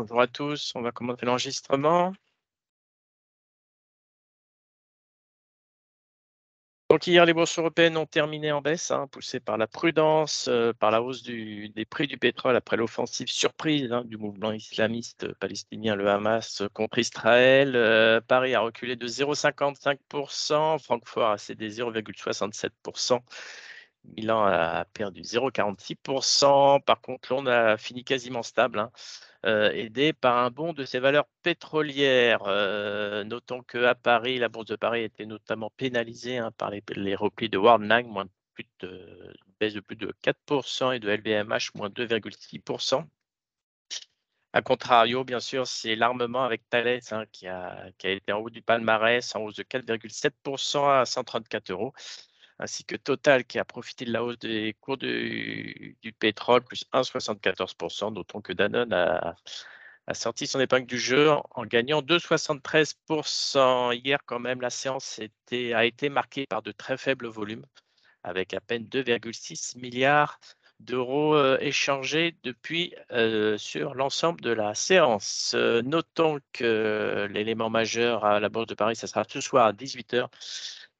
Bonjour à tous, on va commencer l'enregistrement. Donc hier, les bourses européennes ont terminé en baisse, hein, poussées par la prudence, euh, par la hausse des prix du pétrole après l'offensive surprise hein, du mouvement islamiste palestinien, le Hamas, contre Israël. Euh, Paris a reculé de 0,55%, Francfort a cédé 0,67%. Milan a perdu 0,46%. Par contre, Londres a fini quasiment stable, hein, euh, aidé par un bond de ses valeurs pétrolières. Euh, notons qu'à Paris, la bourse de Paris était notamment pénalisée hein, par les, replis de Warnag, moins une baisse de plus de 4%, et de LVMH, moins 2,6%. A contrario, bien sûr, c'est l'armement avec Thales hein, qui, a, qui, a, été en haut du palmarès, en hausse de 4,7% à 134 euros ainsi que Total qui a profité de la hausse des cours du, pétrole, plus 1,74%. Notons que Danone a, sorti son épingle du jeu en gagnant 2,73%. Hier, quand même, la séance a été marquée par de très faibles volumes, avec à peine 2,6 milliards d'euros euh, échangés depuis euh, sur l'ensemble de la séance. Euh, notons que l'élément majeur à la Bourse de Paris, ce sera ce soir à 18h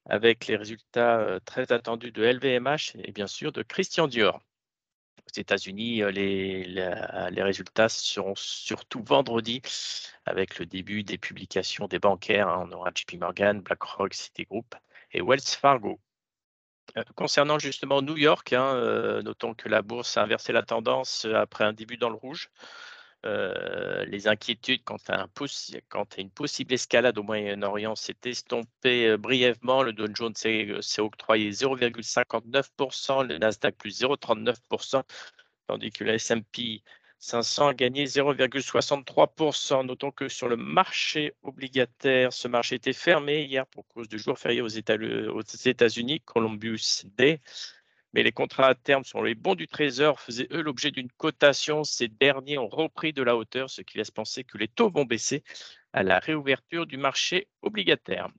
avec les résultats très attendus de LVMH et bien sûr de Christian Dior. Aux États-Unis, les, les, résultats seront surtout vendredi avec le début des publications des bancaires. Hein. On aura JP Morgan, BlackRock, Citigroup et Wells Fargo. concernant justement New York, hein, notons que la bourse a inversé la tendance après un début dans le rouge. Euh, les inquiétudes quant à, une possible escalade au Moyen-Orient s'est estompée euh, brièvement. Le Dow Jones s'est euh, octroyé 0,59%, le Nasdaq plus 0,39%, tandis que le S&P 500 a gagné 0,63%. Notons que sur le marché obligataire, ce marché était fermé hier pour cause du jour férié aux États-Unis, Columbus Day mais les contrats à terme sur les bons du Trésor faisaient eux l'objet d'une cotation. Ces derniers ont repris de la hauteur, ce qui laisse penser que les taux vont baisser à la réouverture du marché obligataire.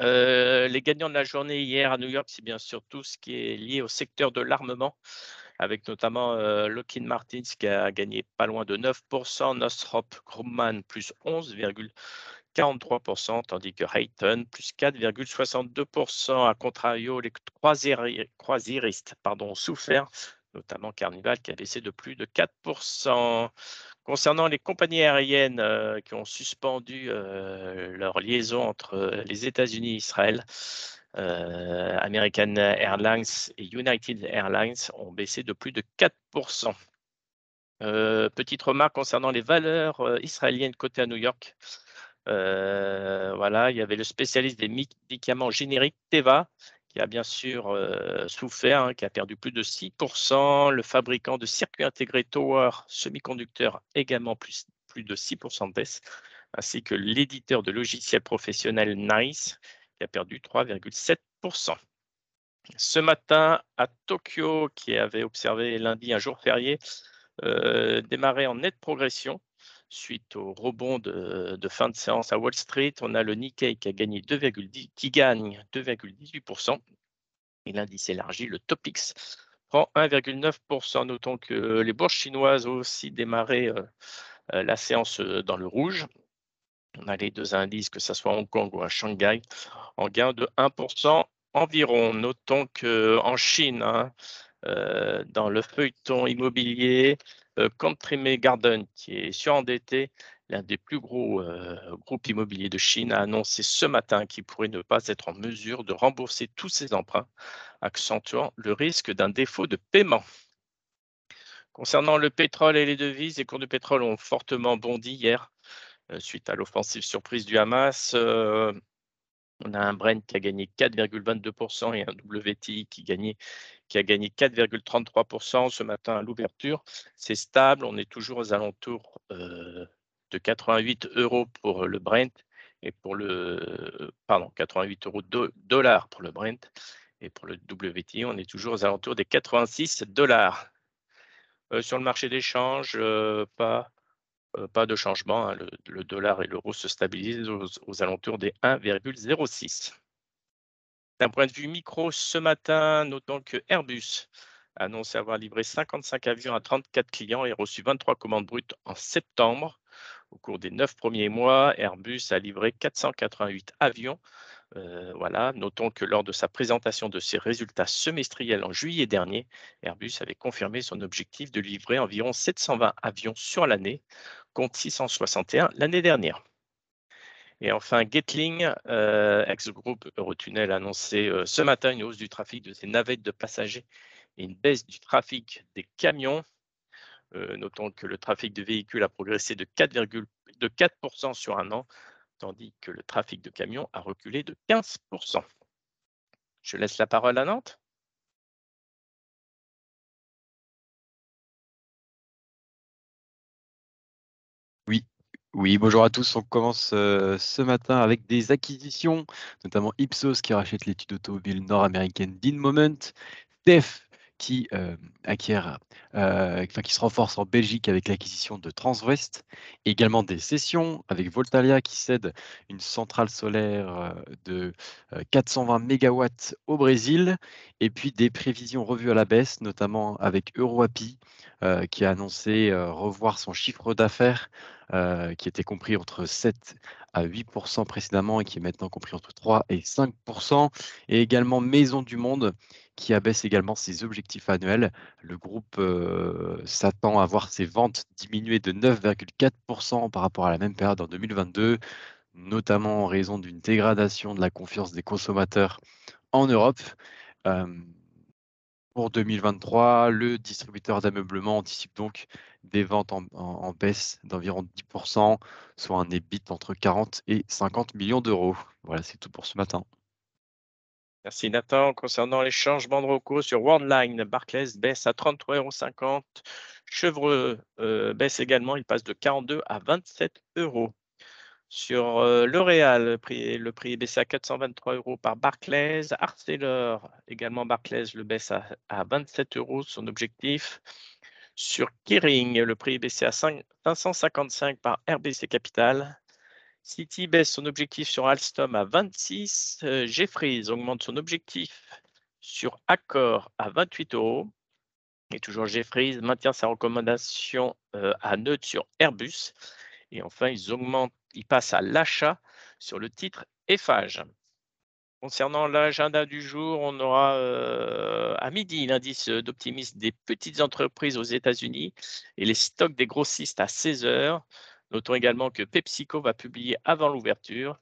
Euh, les gagnants de la journée hier à New York, c'est bien sûr tout ce qui est lié au secteur de l'armement, avec notamment euh, Lockheed Martin qui a gagné pas loin de 9%, Northrop Grumman plus 11,5%. 43%, tandis que Hayton, plus 4,62%. À contrario, les croisiéristes pardon, ont souffert, notamment Carnival qui a baissé de plus de 4%. Concernant les compagnies aériennes euh, qui ont suspendu euh, leur liaison entre euh, les États-Unis et Israël, American Airlines et United Airlines ont baissé de plus de 4%. petite remarque concernant les valeurs israéliennes cotées à New York. Euh, voilà, il y avait le spécialiste des médicaments génériques, Teva, qui a bien sûr euh, souffert, hein, qui a perdu plus de 6%. Le fabricant de circuits intégrés Tower Semiconductor également plus, de 6% de baisse, ainsi que l'éditeur de logiciels professionnels Nice, qui a perdu 3,7%. Ce matin, à Tokyo, qui avait observé lundi un jour férié, euh, démarrait en nette progression suite au rebond de, fin de séance à Wall Street. On a le Nikkei qui, a gagné 2,10, qui gagne 2,18%. Et l'indice élargi, le Topix, prend 1,9%. Notons que les bourses chinoises ont aussi démarré euh, euh, la séance euh, dans le rouge. On a les deux indices, que ce soit à Hong Kong ou à Shanghai, en gain de 1% environ. Notons qu'en Chine, hein, dans le feuilleton immobilier, Country Garden, qui est surendetté, l'un des plus gros euh, groupes immobiliers de Chine, a annoncé ce matin qu'il pourrait ne pas être en mesure de rembourser tous ses emprunts, accentuant le risque d'un défaut de paiement. Concernant le pétrole et les devises, les cours de pétrole ont fortement bondi hier euh, suite à l'offensive surprise du Hamas. On a un Brent qui a gagné 4,22% et un WTI qui a gagné 4,33% ce matin à l'ouverture. C'est stable, on est toujours aux alentours euh, de 88 euros pour le Brent et pour le pardon 88 euros dollars pour le Brent et pour le WTI, on est toujours aux alentours des 86 dollars. Euh, sur le marché d'échange, euh, pas, pas de changement. Hein. le, dollar et l'euro se stabilisent aux alentours des 1,06. D'un point de vue micro, ce matin, notons que Airbus a annoncé avoir livré 55 avions à 34 clients et reçu 23 commandes brutes en septembre. Au cours des neuf premiers mois, Airbus a livré 488 avions. Euh, voilà. Notons que lors de sa présentation de ses résultats semestriels en juillet dernier, Airbus avait confirmé son objectif de livrer environ 720 avions sur l'année, contre 661 l'année dernière. Et enfin, Gatling, euh, ex-groupe Eurotunnel, a annoncé euh, ce matin une hausse du trafic de ses navettes de passagers et une baisse du trafic des camions. Notons que le trafic de véhicules a progressé de 4,4% sur un an, tandis que le trafic de camions a reculé de 15%. Je laisse la parole à Nantes. Oui, oui, bonjour à tous. On commence euh, ce matin avec des acquisitions, notamment Ipsos qui rachète l'étude automobile nord-américaine d'InMoment, TEF qui euh, acquiert, euh, enfin, qui se renforce en Belgique avec l'acquisition de Transwest, également des cessions avec Voltalia qui cède une centrale solaire euh, de 420 MW au Brésil, et puis des prévisions revues à la baisse, notamment avec EuroAPI qui a annoncé revoir son chiffre d'affaires qui était compris entre 7 à 8% précédemment et qui est maintenant compris entre 3 et 5% et également Maison du Monde qui abaisse également ses objectifs annuels. Le groupe euh, s'attend à voir ses ventes diminuer de 9,4% par rapport à la même période en 2022, notamment en raison d'une dégradation de la confiance des consommateurs en Europe. Euh, pour 2023, le distributeur d'ameublement anticipe donc des ventes en, baisse d'environ 10%, soit un EBIT entre 40 et 50 millions d'euros. Voilà, c'est tout pour ce matin. Merci Nathan. Concernant les changements de recours sur Worldline, Barclays baisse à 33,50 euros. Chevreux euh, baisse également, il passe de 42 à 27 euros. Sur euh, L'Oréal, le prix, le prix est baissé à 423 euros par Barclays. Arcelor, également Barclays, le baisse à, à 27 euros, son objectif. Sur Kering, le prix est baissé à 555 par RBC Capital. City baisse son objectif sur Alstom à 26. Euh, Jeffries augmente son objectif sur Accor à 28 euros. Et toujours Jeffries maintient sa recommandation euh, à neutre sur Airbus. Et enfin, ils augmentent, ils passent à l'achat sur le titre Eiffage. Concernant l'agenda du jour, on aura euh, à midi l'indice d'optimisme des petites entreprises aux États-Unis et les stocks des grossistes à 16 heures. Notons également que PepsiCo va publier avant l'ouverture.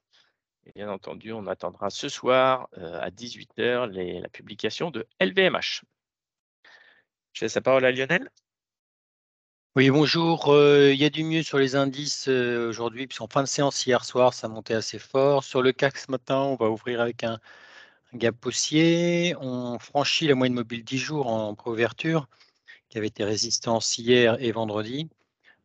Et bien entendu, on attendra ce soir euh, à 18h la publication de LVMH. Je laisse la parole à Lionel. Oui, bonjour. Euh, il y a du mieux sur les indices euh, aujourd'hui, puisqu'en fin de séance hier soir, ça montait assez fort. Sur le CAC ce matin, on va ouvrir avec un, gap haussier. On franchit la moyenne mobile 10 jours en préouverture, qui avait été résistance hier et vendredi.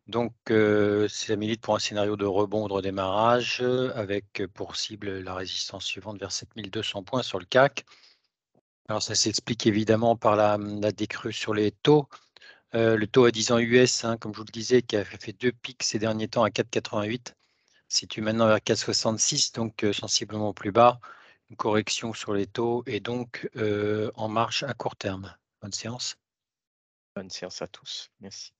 Donc, euh, ça milite pour un scénario de rebond de redémarrage avec pour cible la résistance suivante vers 7200 points sur le CAC. Alors, ça s'explique évidemment par la, décrue sur les taux. Le taux à 10 ans US, hein, comme je vous le disais, qui a fait deux pics ces derniers temps à 4,88, situe maintenant vers 4,66, donc sensiblement plus bas. Une correction sur les taux et donc en marche à court terme. Bonne séance. Bonne séance à tous. Merci.